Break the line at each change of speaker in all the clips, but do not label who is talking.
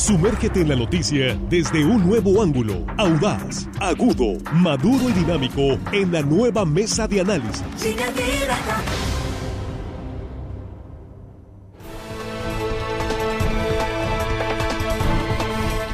Sumérgete en la noticia desde un nuevo ángulo, audaz, agudo, maduro y dinámico en la nueva mesa de análisis.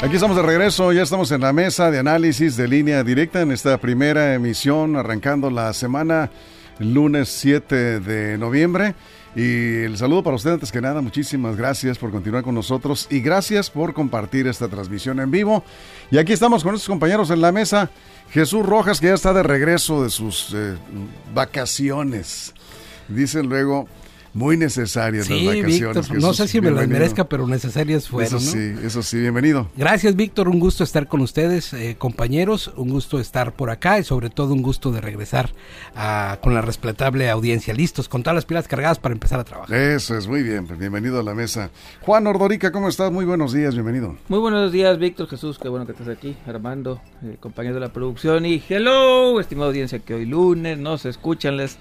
Aquí estamos de regreso, ya estamos en la mesa de análisis de línea directa en esta primera emisión, arrancando la semana lunes 7 de noviembre. Y el saludo para usted antes que nada, muchísimas gracias por continuar con nosotros y gracias por compartir esta transmisión en vivo. Y aquí estamos con nuestros compañeros en la mesa. Jesús Rojas, que ya está de regreso de sus eh, vacaciones. Dicen luego, muy necesarias las vacaciones.
no sé si me las merezca, pero necesarias fueron.
Eso sí, eso sí, bienvenido.
Gracias, Víctor. Un gusto estar con ustedes, eh, compañeros. Un gusto estar por acá y sobre todo un gusto de regresar con la respetable audiencia. Listos, con todas las pilas cargadas para empezar a trabajar.
Eso es, muy bien. Pues bienvenido a la mesa. Juan Ordorica, ¿cómo estás? Muy buenos días, bienvenido.
Muy buenos días, Víctor Jesús. Qué bueno que estás aquí. Armando, eh, compañero de la producción. Y hello, estimada audiencia, que hoy lunes nos escuchan. Les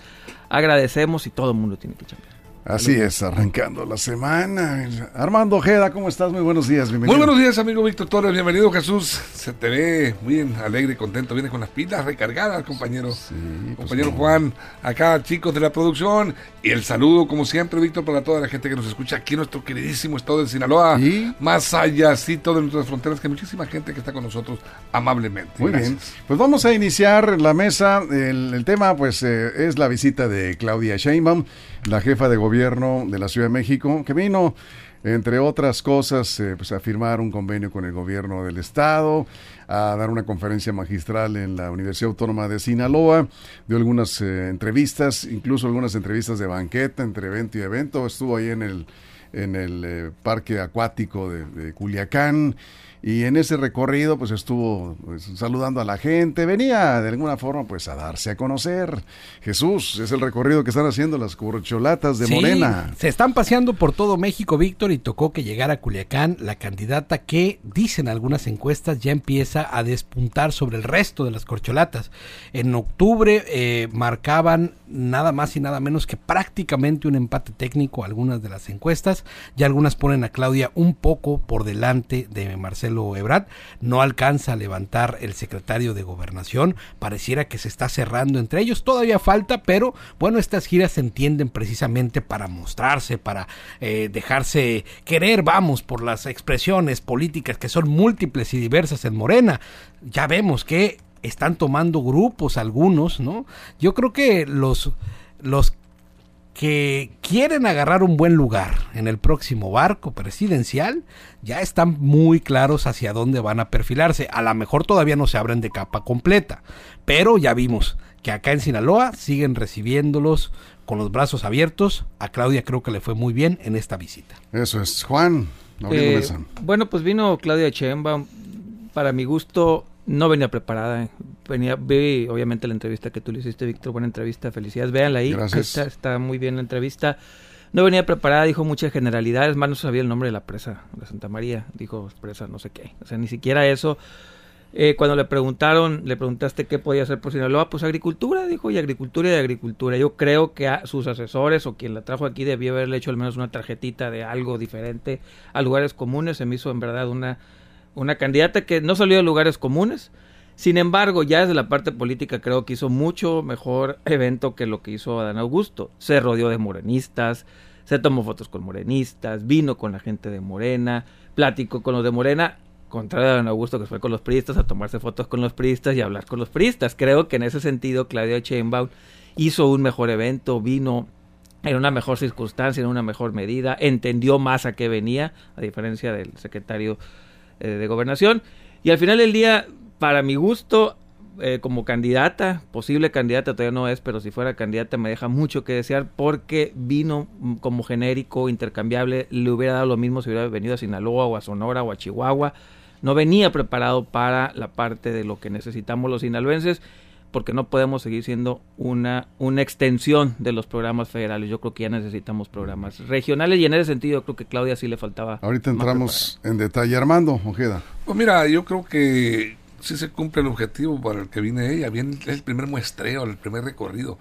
agradecemos y todo el mundo tiene que chambear.
Así es, arrancando la semana. Armando Ojeda, ¿cómo estás? Muy buenos días, bienvenido.
Muy buenos días, amigo Víctor Torres, bienvenido Jesús. Se te ve muy alegre y contento, viene con las pilas recargadas, compañero. Sí, pues compañero Juan, acá chicos de la producción. Y el saludo, como siempre, Víctor, para toda la gente que nos escucha aquí en nuestro queridísimo estado de Sinaloa. ¿Y? Más allácito de nuestras fronteras, que muchísima gente que está con nosotros amablemente.
Muy bien. Pues vamos a iniciar la mesa. El, tema, pues, eh, es la visita de Claudia Sheinbaum la jefa de gobierno de la Ciudad de México, que vino, entre otras cosas, eh, pues a firmar un convenio con el gobierno del estado, a dar una conferencia magistral en la Universidad Autónoma de Sinaloa, dio algunas eh, entrevistas, incluso algunas entrevistas de banqueta entre evento y evento, estuvo ahí en el en el eh, parque acuático de, de Culiacán y en ese recorrido pues estuvo pues, saludando a la gente, venía de alguna forma pues a darse a conocer. Jesús, es el recorrido que están haciendo las corcholatas de Morena.
Se están paseando por todo México, Víctor, y tocó que llegara a Culiacán la candidata que, dicen algunas encuestas, ya empieza a despuntar sobre el resto de las corcholatas. En octubre eh, marcaban nada más y nada menos que prácticamente un empate técnico algunas de las encuestas, ya algunas ponen a Claudia un poco por delante de Marcelo Ebrard, no alcanza a levantar el secretario de Gobernación, pareciera que se está cerrando entre ellos, todavía falta, pero bueno, estas giras se entienden precisamente para mostrarse, para eh, dejarse querer, vamos, por las expresiones políticas que son múltiples y diversas en Morena. Ya vemos que están tomando grupos algunos, ¿no? Yo creo que los los que quieren agarrar un buen lugar en el próximo barco presidencial ya están muy claros hacia dónde van a perfilarse. A lo mejor todavía no se abren de capa completa, pero ya vimos que acá en Sinaloa siguen recibiéndolos con los brazos abiertos. A Claudia creo que le fue muy bien en esta visita.
Eso es, Juan.
Eh, bueno, pues vino Claudia Chemba, para mi gusto no venía preparada. Venía, vi obviamente la entrevista que tú le hiciste, Víctor. Buena entrevista, felicidades. Véanla ahí.
Gracias.
Está, muy bien la entrevista. No venía preparada, dijo muchas generalidades. Más no sabía el nombre de la presa de Santa María. Dijo presa no sé qué. O sea, ni siquiera eso. Eh, cuando le preguntaron, le preguntaste qué podía hacer por Sinaloa, pues agricultura, dijo, y agricultura y agricultura. Yo creo que a sus asesores o quien la trajo aquí debió haberle hecho al menos una tarjetita de algo diferente a lugares comunes. Se me hizo en verdad una una candidata que no salió de lugares comunes. Sin embargo, ya desde la parte política creo que hizo mucho mejor evento que lo que hizo Adán Augusto. Se rodeó de morenistas, se tomó fotos con morenistas, vino con la gente de Morena, platicó con los de Morena, contrario a Adán Augusto que fue con los priistas a tomarse fotos con los priistas y hablar con los priistas. Creo que en ese sentido Claudia Sheinbaum hizo un mejor evento, vino en una mejor circunstancia, en una mejor medida, entendió más a qué venía, a diferencia del secretario eh, de gobernación. Y al final del día, para mi gusto, eh, como candidata, posible candidata todavía no es, pero si fuera candidata me deja mucho que desear porque vino como genérico, intercambiable, le hubiera dado lo mismo si hubiera venido a Sinaloa o a Sonora o a Chihuahua. No venía preparado para la parte de lo que necesitamos los sinaloenses porque no podemos seguir siendo una, una extensión de los programas federales. Yo creo que ya necesitamos programas regionales y en ese sentido creo que Claudia sí le faltaba.
Ahorita entramos en detalle. Armando Ojeda.
Pues mira, yo creo que sí se cumple el objetivo para el que viene ella. Viene el primer muestreo, el primer recorrido.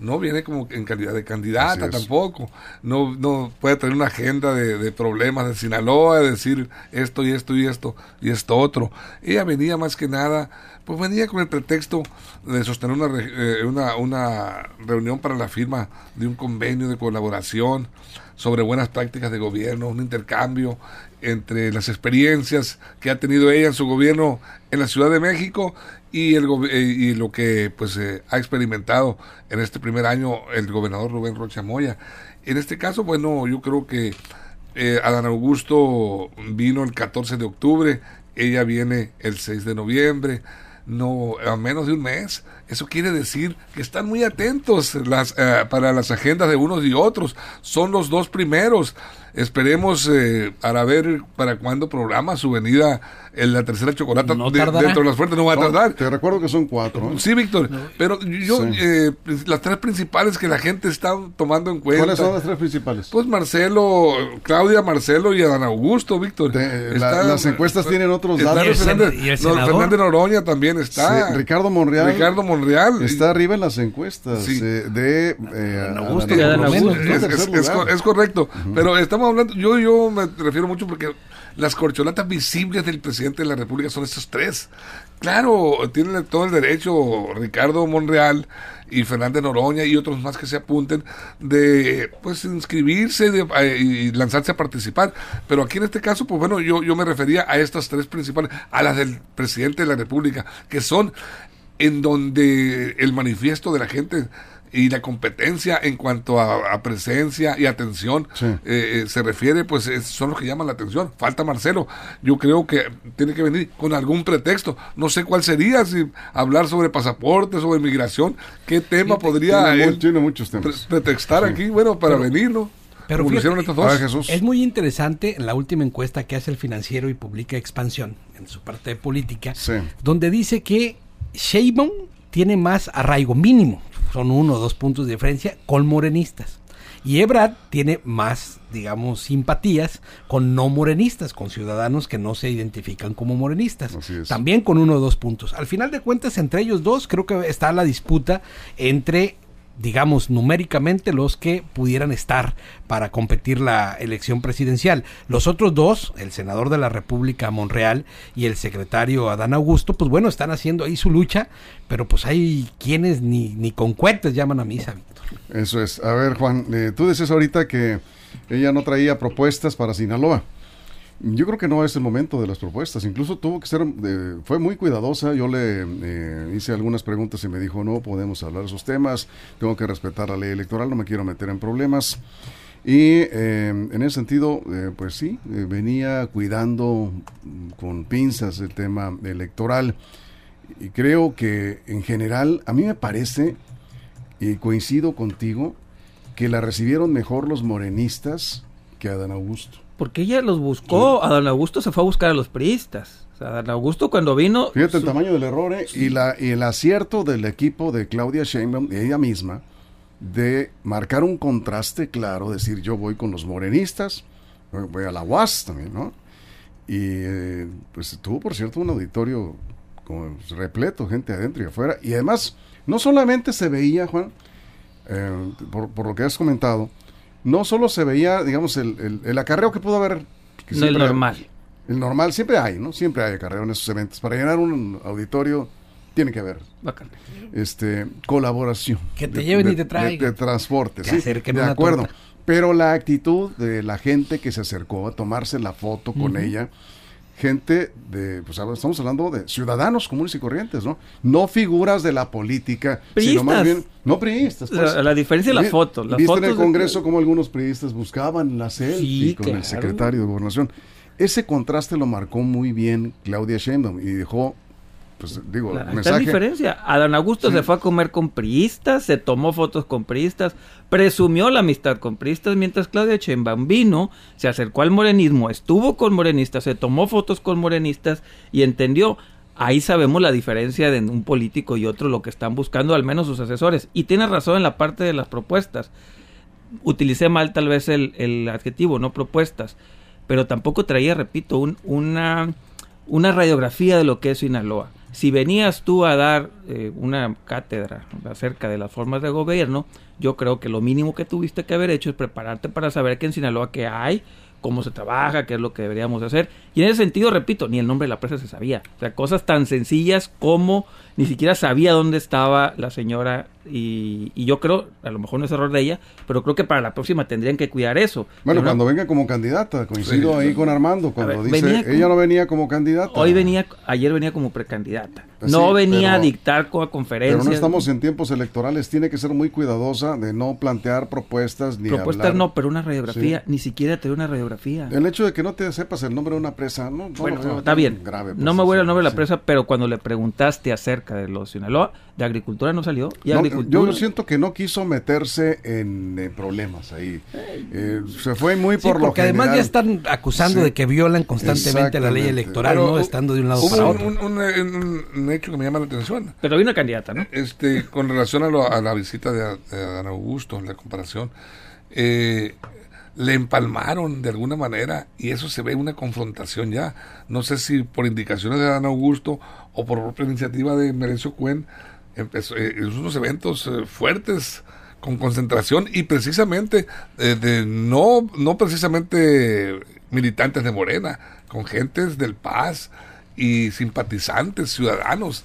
No viene como en calidad de candidata tampoco. No, no puede tener una agenda de, problemas de Sinaloa, de decir esto y esto y esto y esto otro. Ella venía más que nada, pues venía con el pretexto de sostener una, eh, una, una reunión para la firma de un convenio de colaboración sobre buenas prácticas de gobierno, un intercambio entre las experiencias que ha tenido ella en su gobierno en la Ciudad de México y, el, eh, y lo que pues eh, ha experimentado en este primer año el gobernador Rubén Rocha Moya. En este caso, bueno, yo creo que eh, Adán Augusto vino el 14 de octubre, ella viene el 6 de noviembre, no a menos de un mes. Eso quiere decir que están muy atentos las, para las agendas de unos y otros. Son los dos primeros. Esperemos eh, para ver para cuándo programa su venida en la tercera chocolata dentro de las fuertes. No va a tardar.
Te recuerdo que son cuatro.
Sí, Víctor. Pero yo, eh, las tres principales que la gente está tomando en cuenta.
¿Cuáles son las tres principales?
Pues Marcelo, Claudia, Marcelo y Adán Augusto, Víctor.
las encuestas tienen otros datos.
Fernández, Fernández Noroña también está.
Ricardo Monreal.
Ricardo Monreal.
Está arriba en las encuestas eh, de
Adán Augusto. y Adán Augusto.
Es, correcto. Pero estamos hablando, yo, yo me refiero mucho porque las corcholatas visibles del presidente de la República son estos tres. Claro, tienen todo el derecho Ricardo Monreal y Fernández Noroña y otros más que se apunten de pues inscribirse eh, y lanzarse a participar. Pero aquí en este caso, pues bueno, yo, yo me refería a estas tres principales, a las del presidente de la República, que son en donde el manifiesto de la gente y la competencia en cuanto a, presencia y atención eh, eh, se refiere, pues son los que llaman la atención. Falta Marcelo. Yo creo que tiene que venir con algún pretexto. No sé cuál sería, si hablar sobre pasaportes, sobre migración, qué tema podría
tiene, muchos temas.
pretextar aquí, bueno, para venir, ¿no?
Pero es muy interesante la última encuesta que hace el financiero y publica Expansión en su parte de política, donde dice que Sheinbaum tiene más arraigo mínimo son uno o dos puntos de diferencia con morenistas. Y Ebrard tiene más, digamos, simpatías con no morenistas, con ciudadanos que no se identifican como morenistas. También con uno o dos puntos. Al final de cuentas, entre ellos dos, creo que está la disputa entre digamos, numéricamente los que pudieran estar para competir la elección presidencial. Los otros dos, el senador de la República Monreal y el secretario Adán Augusto, pues bueno, están haciendo ahí su lucha, pero pues hay quienes ni, ni con cohetes llaman a misa, Víctor.
Eso es. A ver, Juan, eh, tú dices ahorita que ella no traía propuestas para Sinaloa. Yo creo que no es el momento de las propuestas. Incluso tuvo que ser, eh, fue muy cuidadosa. Yo le eh, hice algunas preguntas y me dijo, no podemos hablar de esos temas, tengo que respetar la ley electoral, no me quiero meter en problemas. Y eh, en ese sentido, pues sí, venía cuidando con pinzas el tema electoral. Y creo que en general, a mí me parece, y coincido contigo, que la recibieron mejor los morenistas que Adán Augusto
porque ella los buscó, a Don Augusto se fue a buscar a los priistas. O sea, Don Augusto cuando vino...
Fíjate el tamaño del error ¿eh? y, la, y el acierto del equipo de Claudia Sheinbaum, ella misma, de marcar un contraste claro, decir yo voy con los morenistas, voy a la UAS también, ¿no? Y eh, pues tuvo, por cierto, un auditorio como repleto, gente adentro y afuera. Y además, no solamente se veía, Juan, eh, por, por, lo que has comentado, no solo se veía, digamos, el, el, acarreo que pudo haber.
no el normal.
el normal, siempre hay, ¿no? Siempre hay acarreo en esos eventos. Para llenar un auditorio tiene que haber. Este, colaboración.
Que te lleven y te traigan.
De, transporte, sí. De acuerdo. Pero la actitud de la gente que se acercó a tomarse la foto con ella gente de, pues estamos hablando de ciudadanos comunes y corrientes, ¿no? No figuras de la política, sino más bien, no priistas.
Pues. La, diferencia es la foto.
¿Viste en el Congreso como algunos priistas buscaban la selfie con el secretario de Gobernación? Ese contraste lo marcó muy bien Claudia Sheinbaum y dejó pues digo,
la, mensaje... diferencia. Adán Augusto se fue a comer con priistas, se tomó fotos con priistas, presumió la amistad con priistas, mientras Claudia Sheinbaum vino, se acercó al morenismo, estuvo con morenistas, se tomó fotos con morenistas y entendió. Ahí sabemos la diferencia de un político y otro, lo que están buscando, al menos sus asesores. Y tiene razón en la parte de las propuestas. Utilicé mal tal vez el, el adjetivo, no propuestas, pero tampoco traía, repito, un, una, una radiografía de lo que es Sinaloa Si venías tú a dar eh, una cátedra acerca de las formas de gobierno, yo creo que lo mínimo que tuviste que haber hecho es prepararte para saber que en Sinaloa que hay, cómo se trabaja, qué es lo que deberíamos hacer. Y en ese sentido, repito, ni el nombre de la presa se sabía. O sea, cosas tan sencillas como ni siquiera sabía dónde estaba la señora y, y yo creo, a lo mejor no es error de ella, pero creo que para la próxima tendrían que cuidar eso.
Bueno, cuando
no-
venga como candidata, coincido
Sí.
ahí con Armando, cuando
ver,
dice, ella no venía como candidata.
Hoy venía, ayer venía como precandidata.
Pues
no
sí,
venía a
pero-
dictar con
Pero
conferencias.
no estamos en tiempos electorales, tiene que ser muy cuidadosa de no plantear propuestas ni
Propuestas
hablar.
no, pero una radiografía,
Sí.
ni siquiera te dio una radiografía.
El hecho de que no te sepas el nombre de una presa, no, no
Bueno,
veo
está bien.
grave, pues,
no me voy
sí,
al nombre de la
sí.
presa, pero cuando le preguntaste acerca de los Sinaloa, de agricultura no salió. Y
No,
agricultura.
yo siento que no quiso meterse en eh, problemas ahí. Eh, se fue muy
Sí,
por lo
porque además ya están acusando
Sí.
de que violan constantemente la ley electoral,
Pero
¿no? Estando de un lado
Hubo
para
un,
otro.
un- un- un- un hecho que me llama la atención.
Pero había una candidata, ¿no?
Este, con relación a, lo- a la visita de, de Augusto, la comparación, eh, le empalmaron de alguna manera y eso se ve una confrontación ya. No sé si por indicaciones de Adán Augusto o por propia iniciativa de Merencio Cuen, empezó, eh, unos eventos eh, fuertes con concentración y precisamente eh, de no no precisamente militantes de Morena, con gentes del Paz y simpatizantes ciudadanos.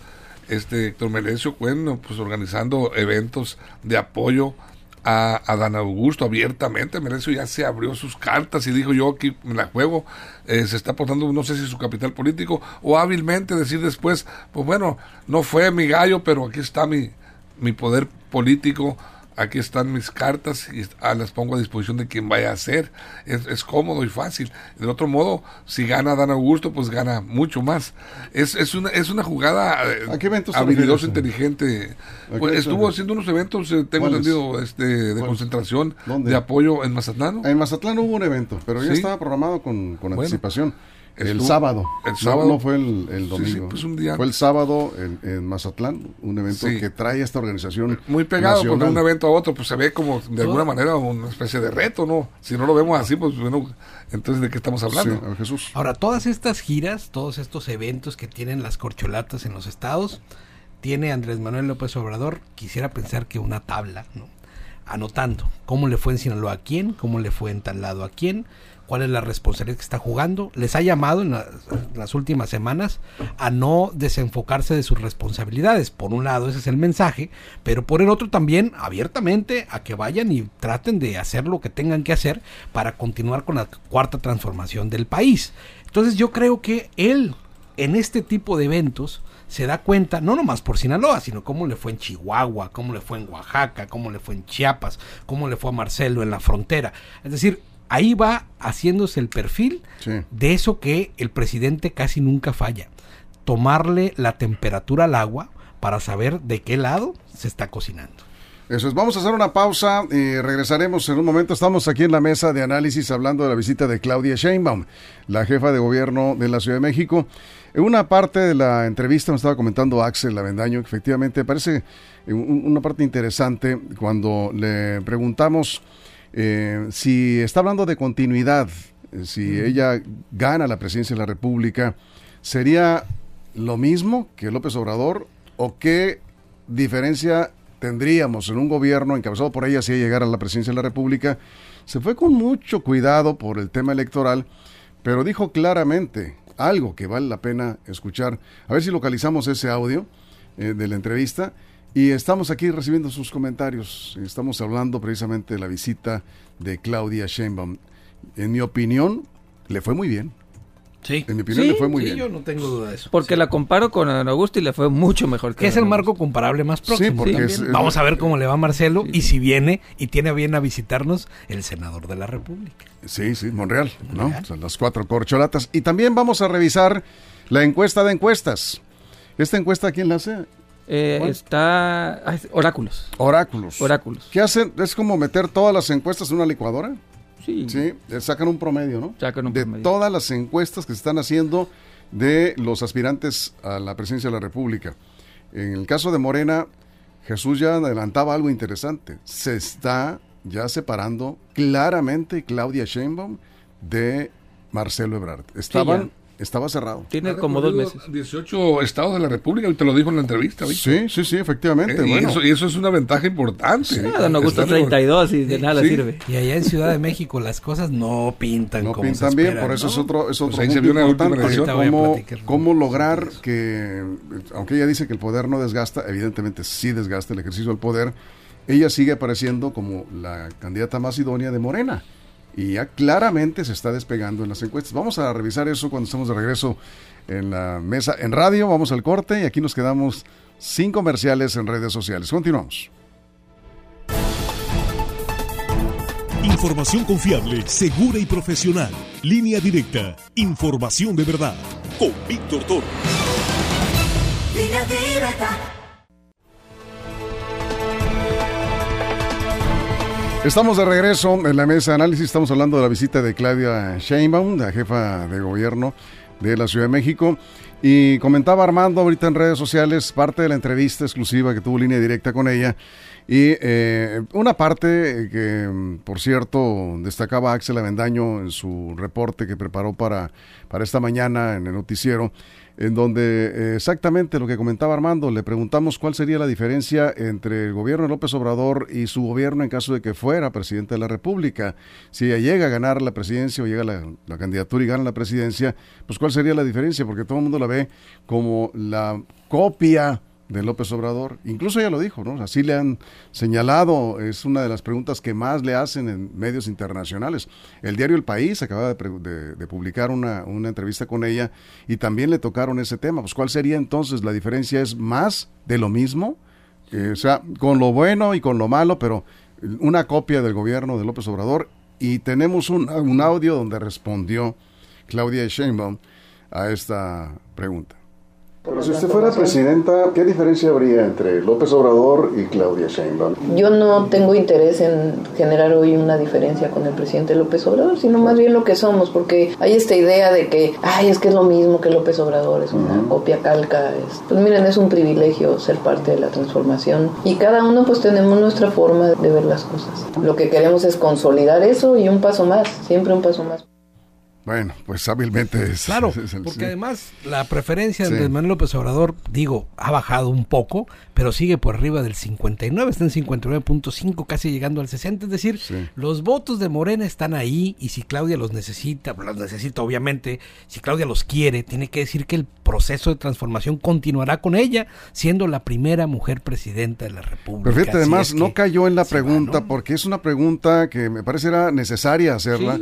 Este Héctor Melencio Cuen pues organizando eventos de apoyo a, a Dan Augusto abiertamente. Melencio ya se abrió sus cartas y dijo yo aquí me la juego. Eh, se está aportando, no sé si su capital político o hábilmente decir después, pues bueno, no fue mi gallo, pero aquí está mi, mi poder político. Aquí están mis cartas y ah, las pongo a disposición de quien vaya a hacer. Es, es cómodo y fácil. Del otro modo, si gana Dan Augusto, pues gana mucho más. Es, es, una, es una jugada eh,
¿A qué eventos te
habilidosa, inteligente.
¿A
Pues estuvo haciendo unos eventos, eh, tengo entendido, este, de concentración,
¿Dónde?
de apoyo en Mazatlán.
En Mazatlán hubo un evento, pero ya
Sí.
estaba programado con, con
Bueno,
anticipación. El sábado.
el sábado.
No, fue el, el domingo.
sí, pues un día
fue el sábado en, en Mazatlán, un evento
Sí.
que trae esta organización.
Muy pegado con
nacional.
un evento a otro, pues se ve como de alguna manera una especie de reto, ¿no? Si no lo vemos así, pues bueno, entonces ¿de qué estamos hablando?
a ver, Jesús.
Ahora, todas estas giras, todos estos eventos que tienen las corcholatas en los estados, tiene Andrés Manuel López Obrador, quisiera pensar que una tabla, ¿no? Anotando cómo le fue en Sinaloa a quién, cómo le fue en tal lado a quién, cuál es la responsabilidad que está jugando. Les ha llamado en las, últimas semanas a no desenfocarse de sus responsabilidades. Por un lado, ese es el mensaje, pero por el otro también abiertamente a que vayan y traten de hacer lo que tengan que hacer para continuar con la cuarta transformación del país. Entonces yo creo que él en este tipo de eventos se da cuenta, no nomás por Sinaloa, sino cómo le fue en Chihuahua, cómo le fue en Oaxaca, cómo le fue en Chiapas, cómo le fue a Marcelo en la frontera. Es decir, ahí va haciéndose el perfil
Sí.
de eso que el presidente casi nunca falla. Tomarle la temperatura al agua para saber de qué lado se está cocinando.
Eso es, vamos a hacer una pausa y regresaremos en un momento. Estamos aquí en la mesa de análisis hablando de la visita de Claudia Sheinbaum, la jefa de gobierno de la Ciudad de México. En una parte de la entrevista me estaba comentando Axel Lavendaño que efectivamente parece un- una parte interesante cuando le preguntamos eh, si está hablando de continuidad, eh, si ella gana la presidencia de la República, ¿sería lo mismo que López Obrador o qué diferencia tendríamos en un gobierno encabezado por ella si ella llegara a la presidencia de la República? Se fue con mucho cuidado por el tema electoral, pero dijo claramente algo que vale la pena escuchar. A ver si localizamos ese audio eh, de la entrevista. Y estamos aquí recibiendo sus comentarios. Estamos hablando precisamente de la visita de Claudia Sheinbaum. En mi opinión, le fue muy bien.
Sí.
En mi opinión, le fue muy bien.
yo no tengo duda de eso.
Porque la comparo con Adán Augusto y le fue mucho mejor que
es el marco comparable más próximo.
porque
también.
es- es-
Vamos a ver cómo le va a Marcelo y si viene y tiene bien a visitarnos el senador de la República.
Sí, sí, Monreal, ¿no?
Monreal.
Son las cuatro corcholatas. Y también vamos a revisar la encuesta de encuestas. ¿Esta encuesta quién la hace?
Eh, está ah, es- Oráculos.
Oráculos.
Oráculos.
¿Qué hacen? Es como meter todas las encuestas en una licuadora.
Sí.
Sí, sacan un promedio, ¿no?
Sacan un
de
promedio.
todas las encuestas que se están haciendo de los aspirantes a la presidencia de la República. En el caso de Morena, Jesús ya adelantaba algo interesante. Se está ya separando claramente Claudia Sheinbaum de Marcelo Ebrard. Estaban estaba cerrado.
Tiene como dos meses.
18 estados de la República, y te lo dijo en la entrevista.
Sí, sí, sí, efectivamente.
Eh, y, eso, y, eso, es una ventaja importante.
Sí, don Augusto 32 y de nada sirve.
Y allá en Ciudad de México las cosas no pintan
no
como
pintan
se
bien, por eso
¿no?
es otro, es otro
Pues ahí se
punto
vio una última
importante. ¿Cómo, cómo lograr que, aunque ella dice que el poder no desgasta, evidentemente sí desgasta el ejercicio del poder, ella sigue apareciendo como la candidata más idónea de Morena. Y ya claramente se está despegando en las encuestas. Vamos a revisar eso cuando estemos de regreso en la mesa en radio. Vamos al corte y aquí nos quedamos sin comerciales en redes sociales. Continuamos.
Información confiable, segura y profesional. Línea directa. Información de verdad. Con Víctor Toro.
Línea directa.
Estamos de regreso en la mesa de análisis. Estamos hablando de la visita de Claudia Sheinbaum, la jefa de gobierno de la Ciudad de México. Y comentaba Armando ahorita en redes sociales parte de la entrevista exclusiva que tuvo línea directa con ella. Y eh, una parte que, por cierto, destacaba Axel Avendaño en su reporte que preparó para, para esta mañana en el noticiero, en donde eh, exactamente lo que comentaba Armando, le preguntamos cuál sería la diferencia entre el gobierno de López Obrador y su gobierno en caso de que fuera presidente de la República. Si ella llega a ganar la presidencia o llega la, la candidatura y gana la presidencia, pues cuál sería la diferencia, porque todo el mundo la ve como la copia de López Obrador. Incluso ella lo dijo, ¿no? Así le han señalado, es una de las preguntas que más le hacen en medios internacionales. El diario El País acaba de, publicar una, una, entrevista con ella y también le tocaron ese tema. Pues ¿cuál sería entonces? La diferencia es más de lo mismo, eh, o sea, con lo bueno y con lo malo, pero una copia del gobierno de López Obrador y tenemos un, un audio donde respondió Claudia Sheinbaum a esta pregunta. Pero si usted fuera presidenta, ¿qué diferencia habría entre López Obrador y Claudia Sheinbaum?
Yo no tengo interés en generar hoy una diferencia con el presidente López Obrador, sino más bien lo que somos, porque hay esta idea de que, ay, es que es lo mismo que López Obrador, es una uh -huh. copia calca. Es, pues miren, es un privilegio ser parte de la transformación y cada uno pues tenemos nuestra forma de ver las cosas. Lo que queremos es consolidar eso y un paso más, siempre un paso más.
Bueno, pues hábilmente es.
Claro, es el, porque sí. además la preferencia sí. de Manuel López Obrador, digo, ha bajado un poco, pero sigue por arriba del 59, está en 59.5, casi llegando al 60. Es decir, sí. los votos de Morena están ahí y si Claudia los necesita, los necesita obviamente, si Claudia los quiere, tiene que decir que el proceso de transformación continuará con ella, siendo la primera mujer presidenta de la República.
Pero fíjate, además, es no cayó en la pregunta, va, ¿no? porque es una pregunta que me parece era necesaria hacerla.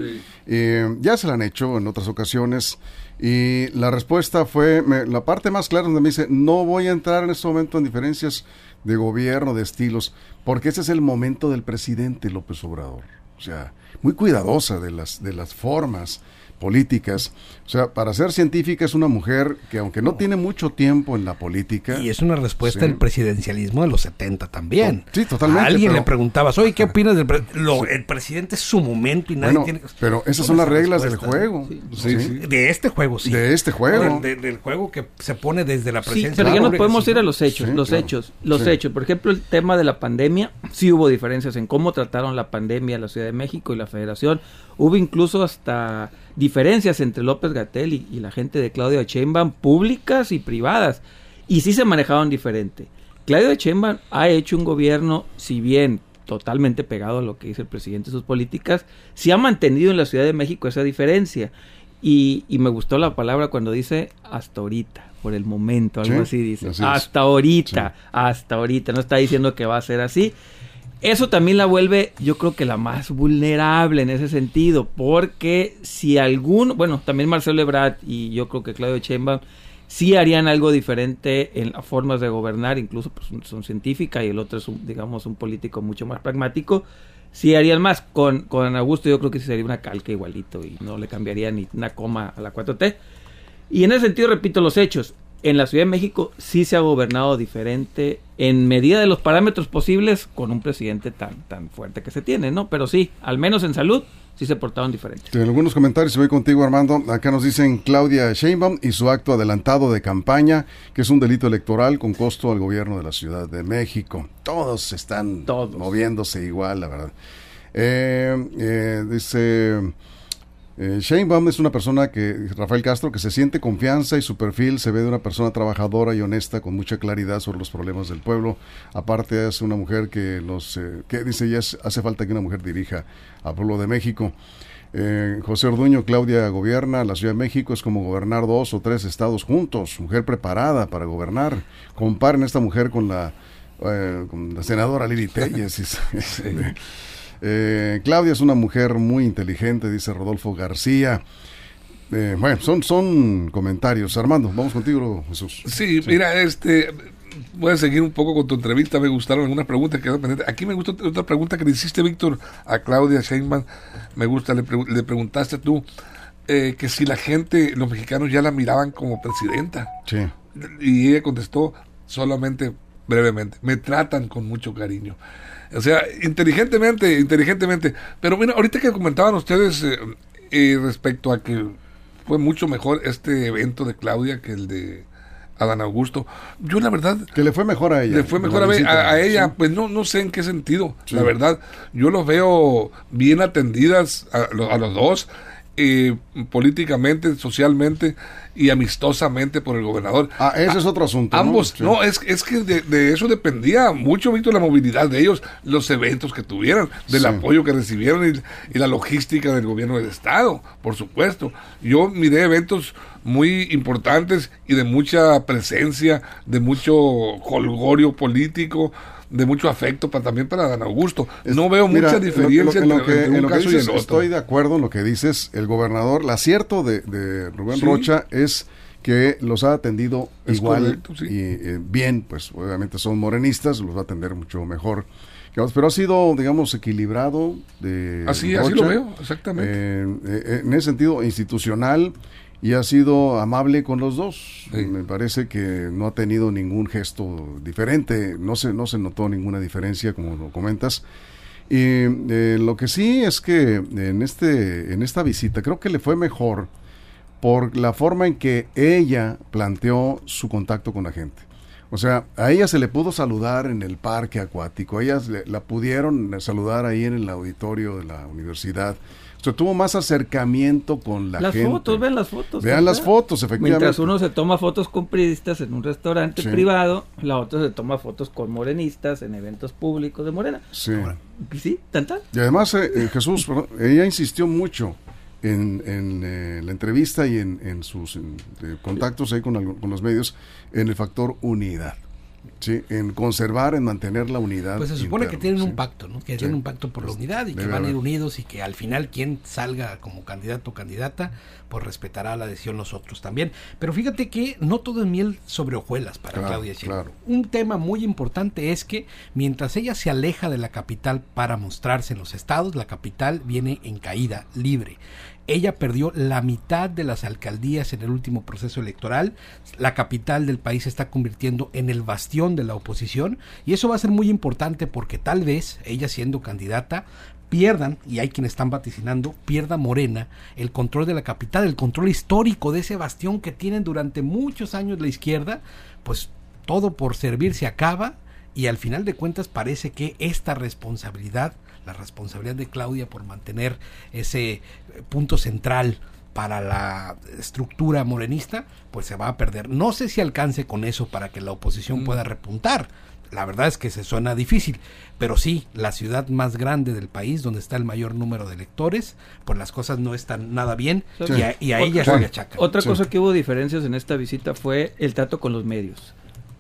Eh, ya se la han hecho en otras ocasiones y la respuesta fue me, la parte más clara donde me dice no voy a entrar en este momento en diferencias de gobierno, de estilos, porque ese es el momento del presidente López Obrador. O sea, muy cuidadosa de las, de las formas políticas. O sea, para ser científica es una mujer que aunque no, no. tiene mucho tiempo en la política...
Y es una respuesta sí. al presidencialismo de los 70 también.
Sí, totalmente.
A alguien pero... le preguntabas, oye, ¿qué opinas del pre Lo, sí. El presidente es su momento y nadie
bueno,
tiene...
Pero esas son las reglas del juego.
Sí. De este juego, sí.
De este juego.
De, de, del juego que se pone desde la presidencia.
pero ya no podemos ir a los hechos, los claro. hechos, los hechos. Por ejemplo, el tema de la pandemia, sí hubo diferencias en cómo trataron la pandemia la Ciudad de México y la Federación. Hubo incluso hasta diferencias entre López Gatel y, y, la gente de Claudio Sheinbaum públicas y privadas y sí se manejaban diferente. Claudio Sheinbaum ha hecho un gobierno, si bien totalmente pegado a lo que dice el presidente y sus políticas, sí ha mantenido en la Ciudad de México esa diferencia y, y me gustó la palabra cuando dice hasta ahorita por el momento, algo
sí,
así dice.
Así
hasta ahorita, sí. hasta ahorita. No está diciendo que va a ser así. Eso también la vuelve, yo creo que la más vulnerable en ese sentido, porque si algún, bueno, también Marcelo Ebrard y yo creo que Claudio Sheinbaum sí harían algo diferente en las formas de gobernar, incluso pues, son científicas y el otro es, un, digamos, un político mucho más pragmático, sí harían más. Con, con Augusto yo creo que sería una calca igualito y no le cambiaría ni una coma a la 4T. Y en ese sentido, repito los hechos, en la Ciudad de México sí se ha gobernado diferente en medida de los parámetros posibles con un presidente tan, tan fuerte que se tiene, ¿no? Pero sí, al menos en salud, sí se portaron diferentes.
En algunos comentarios, voy contigo Armando, acá nos dicen Claudia Sheinbaum y su acto adelantado de campaña, que es un delito electoral con costo al gobierno de la Ciudad de México. Todos están Todos. moviéndose igual, la verdad. Eh, eh, dice... Eh, Shane Baum es una persona que, Rafael Castro, que se siente confianza y su perfil se ve de una persona trabajadora y honesta con mucha claridad sobre los problemas del pueblo. Aparte es una mujer que los, eh, que dice ya hace falta que una mujer dirija al pueblo de México. Eh, José Orduño, Claudia gobierna la Ciudad de México, es como gobernar dos o tres estados juntos, mujer preparada para gobernar. Comparen esta mujer con la, eh, con la senadora Lili Telles. Eh, Claudia es una mujer muy inteligente, dice Rodolfo García. Eh, bueno, son, son comentarios. Armando, vamos contigo, Jesús.
Sí, mira, este, voy a seguir un poco con tu entrevista. Me gustaron algunas preguntas que quedaron pendientes. Aquí me gustó otra pregunta que le hiciste, Víctor, a Claudia Sheinbaum. Me gusta, le, pre- le preguntaste tú eh, que si la gente, los mexicanos ya la miraban como presidenta.
Sí.
Y ella contestó solamente brevemente, me tratan con mucho cariño. O sea, inteligentemente, inteligentemente. Pero mira, ahorita que comentaban ustedes eh, eh, respecto a que fue mucho mejor este evento de Claudia que el de Adán Augusto, yo la verdad
Que le fue mejor a ella.
le fue mejor a,
visita,
a- a ella,
sí.
pues no, no sé en qué sentido,
Sí.
la verdad. Yo los veo bien atendidas a, a los dos, eh, políticamente, socialmente y amistosamente por el gobernador.
Ah, ese es otro asunto. ¿no?
Ambos,
Sí.
no, es, es que de, de eso dependía mucho, Víctor, la movilidad de ellos, los eventos que tuvieron, del
Sí.
apoyo que recibieron y, y la logística del gobierno del Estado, por supuesto. Yo miré eventos muy importantes y de mucha presencia, de mucho holgorio político, de mucho afecto para, también para Dan Augusto. No veo
mira,
mucha
lo-
diferencia
en lo,
entre,
que,
entre
en
un
lo que
y
dices,
el otro.
Estoy de acuerdo en lo que dices. El gobernador, el acierto de, de Rubén
Sí.
Rocha es que los ha atendido
Es
igual
correcto, sí.
y eh, bien, pues obviamente son morenistas, los va a atender mucho mejor. Pero ha sido, digamos, equilibrado. De
Así, así
Rocha,
lo veo, exactamente.
eh, eh, en ese sentido, institucional y ha sido amable con los dos.
Sí.
Me parece que no ha tenido ningún gesto diferente, no se, no se notó ninguna diferencia, como lo comentas. Y eh, lo que sí es que en, este, en esta visita creo que le fue mejor por la forma en que ella planteó su contacto con la gente. O sea, a ella se le pudo saludar en el parque acuático, a ella le- la pudieron saludar ahí en el auditorio de la universidad. O sea, tuvo más acercamiento con la
las
gente.
fotos, vean las fotos.
Vean las fotos, efectivamente.
Mientras uno se toma fotos con periodistas en un restaurante
Sí.
privado, la otra se toma fotos con morenistas en eventos públicos de Morena.
Sí.
Sí, tan tan.
Y además, eh, eh, Jesús, ella insistió mucho en, en, eh, la entrevista y en, en sus en, eh, contactos ahí con, con los medios en el factor unidad. ¿Sí? En conservar, en mantener la unidad.
Pues se supone que tienen
¿sí?
un pacto, ¿no? Que
Sí.
tienen un pacto por la unidad y que van a ir unidos y que al final quien salga como candidato o candidata, pues respetará la decisión los otros también. Pero fíjate que no todo es miel sobre hojuelas para
Claro,
Claudia Sheinbaum.
claro.
Un tema muy importante es que mientras ella se aleja de la capital para mostrarse en los estados, la capital viene en caída libre. Ella perdió la mitad de las alcaldías en el último proceso electoral. La capital del país se está convirtiendo en el bastión de la oposición y eso va a ser muy importante porque tal vez ella siendo candidata pierdan, y hay quienes están vaticinando, pierda Morena el control de la capital, el control histórico de ese bastión que tienen durante muchos años la izquierda, pues todo por servir se acaba y al final de cuentas parece que esta responsabilidad, la responsabilidad de Claudia por mantener ese eh, punto central para la estructura morenista, pues se va a perder. No sé si alcance con eso para que la oposición pueda repuntar. La verdad es que se suena difícil, pero sí, la ciudad más grande del país, donde está el mayor número de electores, pues las cosas no están nada bien
Sí.
y, a, y a ella se le achaca.
Otra
Sí.
cosa que hubo diferencias en esta visita fue el trato con los medios.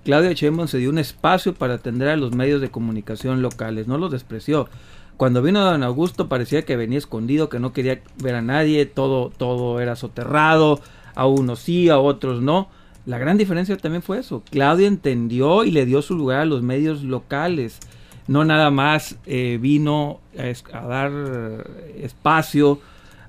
Claudia Sheinbaum se dio un espacio para atender a los medios de comunicación locales, no los despreció. Cuando vino Don Augusto parecía que venía escondido, que no quería ver a nadie, todo, todo era soterrado, a unos sí, a otros no. La gran diferencia también fue eso. Claudia entendió y le dio su lugar a los medios locales. No nada más eh, vino a, dar eh, espacio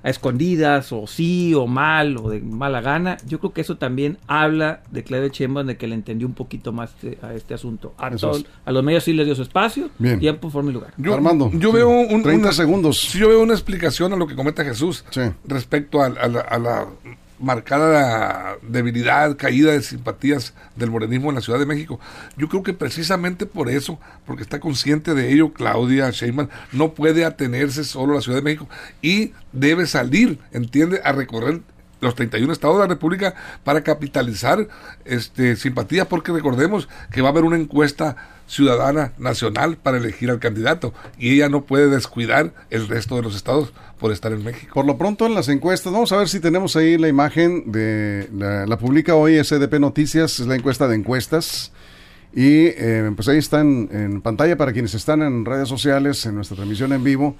a escondidas o sí o mal o de mala gana. Yo creo que eso también habla de Claudia Sheinbaum de que le entendió un poquito más de- a este asunto. A,
Eso
todo-
es.
a los medios sí les dio su espacio,
Bien.
tiempo, forma y lugar.
Yo,
Armando,
yo
sí.
veo un,
30
una,
segundos.
yo veo una explicación a lo que comenta Jesús
Sí.
respecto a, a la, a la marcada la debilidad, caída de simpatías del morenismo en la Ciudad de México. Yo creo que precisamente por eso, porque está consciente de ello, Claudia Sheinbaum no puede atenerse solo a la Ciudad de México y debe salir, entiende, a recorrer los 31 estados de la República para capitalizar este simpatías, porque recordemos que va a haber una encuesta ciudadana nacional para elegir al candidato y ella no puede descuidar el resto de los estados por estar en México.
Por lo pronto en las encuestas, vamos a ver si tenemos ahí la imagen de la, publica hoy SDP Noticias, es la encuesta de encuestas. Y eh, pues ahí están en pantalla para quienes están en redes sociales, en nuestra transmisión en vivo.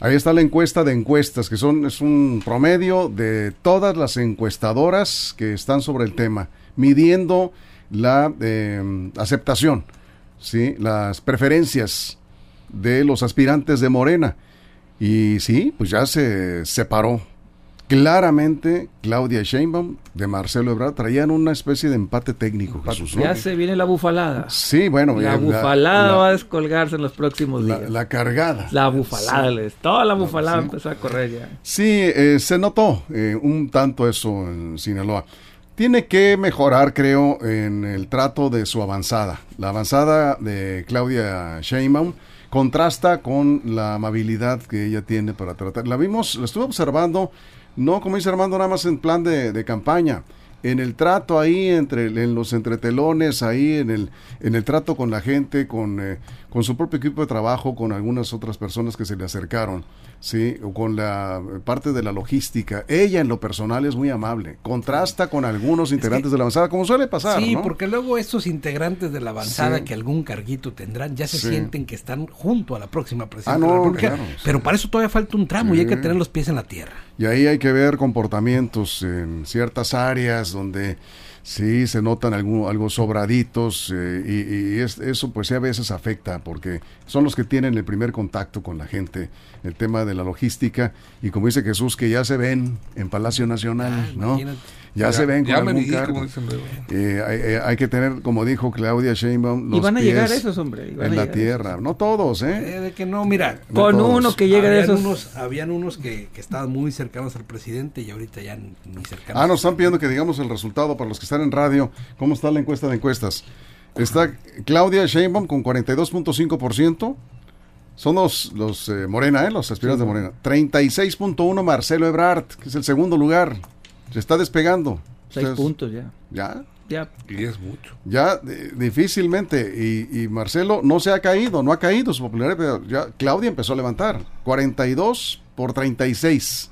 Ahí está la encuesta de encuestas, que son, es un promedio de todas las encuestadoras que están sobre el tema, midiendo la eh, aceptación, ¿sí? las preferencias de los aspirantes de Morena. Y sí, pues ya se separó. Claramente, Claudia Sheinbaum de Marcelo Ebrard traían una especie de empate técnico, Jesús, ¿no?
Ya se viene la bufalada.
Sí, bueno.
La
eh,
bufalada
la-
va a descolgarse en los próximos
la-
días.
la cargada.
La bufalada, les- toda la bufalada
sí.
empezó a correr ya.
Sí, eh, se notó eh, un tanto eso en Sinaloa. Tiene que mejorar, creo, en el trato de su avanzada. La avanzada de Claudia Sheinbaum contrasta con la amabilidad que ella tiene para tratar. La vimos, la estuve observando, no como dice Armando, nada más en plan de, de campaña. En el trato ahí, entre en los entretelones, ahí en el, en el trato con la gente, con, eh, con su propio equipo de trabajo, con algunas otras personas que se le acercaron, sí, o con la parte de la logística. Ella en lo personal es muy amable. Contrasta con algunos integrantes de la avanzada, como suele pasar.
Sí,
¿no?
porque luego estos integrantes de la avanzada
Sí.
que algún carguito tendrán ya se
Sí.
sienten que están junto a la próxima presidencia
Ah,
de la
no,
República.
claro, sí.
Pero para eso todavía falta un tramo y hay que tener los pies en la tierra.
Y ahí hay que ver comportamientos en ciertas áreas donde sí se notan algo, algo sobraditos eh, y, es- eso pues a veces afecta porque son los que tienen el primer contacto con la gente, el tema de la logística y como dice Jesús que ya se ven en Palacio Nacional,
Ah,
¿no?
imagínate.
Ya, se ven con
ya
algún cargo.
luego.
Eh, hay, eh, hay que tener, como dijo Claudia Sheinbaum,
Y
los
van a
pies
llegar esos, hombre. y van a
en la tierra. No todos, ¿eh?
Eh, de que no, mira,
No
Con
todos.
uno que llegue de
habían
esos.
unos, habían unos que, que estaban muy cercanos al presidente y ahorita ya ni cercanos.
Ah, nos están pidiendo que digamos el resultado para los que están en radio. ¿Cómo está la encuesta de encuestas? Está Claudia Sheinbaum con 42.5%. Son los, los eh, Morena, ¿eh? Los aspirantes de Morena. 36.1 Marcelo Ebrard, que es el segundo lugar. Se está despegando.
Seis
Ustedes-
puntos ya.
Ya,
Ya.
Y es mucho.
ya difícilmente. Y, y Marcelo no se ha caído, no ha caído su popularidad. Pero ya Claudia empezó a levantar. 42 por 36.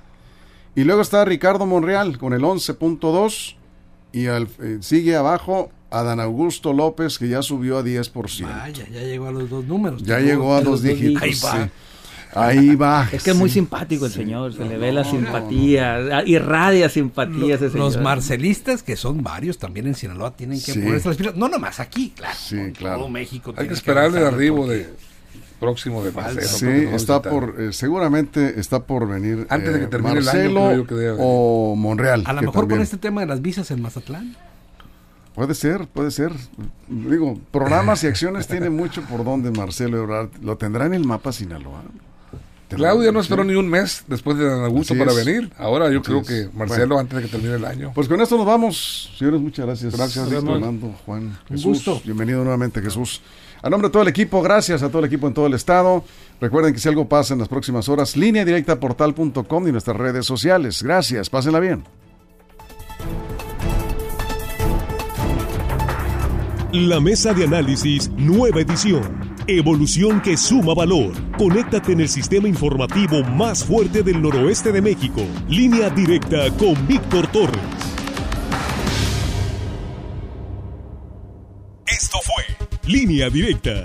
Y luego está Ricardo Monreal con el 11.2. Y al- eh, sigue abajo Adán Augusto López, que ya subió a 10%.
Vaya, ya llegó a los dos números.
ya
Llegó
a
los
dos dígitos.
Ahí va.
sí. Ahí va.
Es que es muy simpático el señor, se le ve la
no,
simpatía, ah, irradia simpatía ese
Los,
señor.
los marcelistas, que son varios también en Sinaloa, tienen que
Sí.
ponerse las pilas. No nomás aquí, claro.
Sí, claro.
Todo México.
Hay
tiene
que esperar el arribo de próximo de Marcelo.
Sí, está
visitar.
por, eh, seguramente está por venir
Antes de que
eh,
termine el año,
Marcelo
creo yo que
o Monreal.
A lo mejor
también.
con este tema de las visas en Mazatlán.
Puede ser, puede ser. Digo, programas y acciones tiene mucho por donde Marcelo Ebrard. ¿Lo tendrá en el mapa Sinaloa? ¿Tendrá-
Claudia no esperó ni un mes después de Dan Augusto para venir. Ahora yo
Así
creo
es.
que Marcelo,
Bueno.
antes de que termine el año.
Pues con esto nos vamos. Señores, muchas gracias.
Gracias.
Armando, Juan,
Un
Jesús.
gusto.
Bienvenido nuevamente, Jesús. A nombre de todo el equipo, gracias a todo el equipo en todo el estado. Recuerden que si algo pasa en las próximas horas, línea directa portal.com y nuestras redes sociales. Gracias, pásenla bien.
La mesa de análisis, nueva edición. Evolución que suma valor. Conéctate en el sistema informativo más fuerte del noroeste de México. Línea directa con Víctor Torres. Esto fue Línea Directa.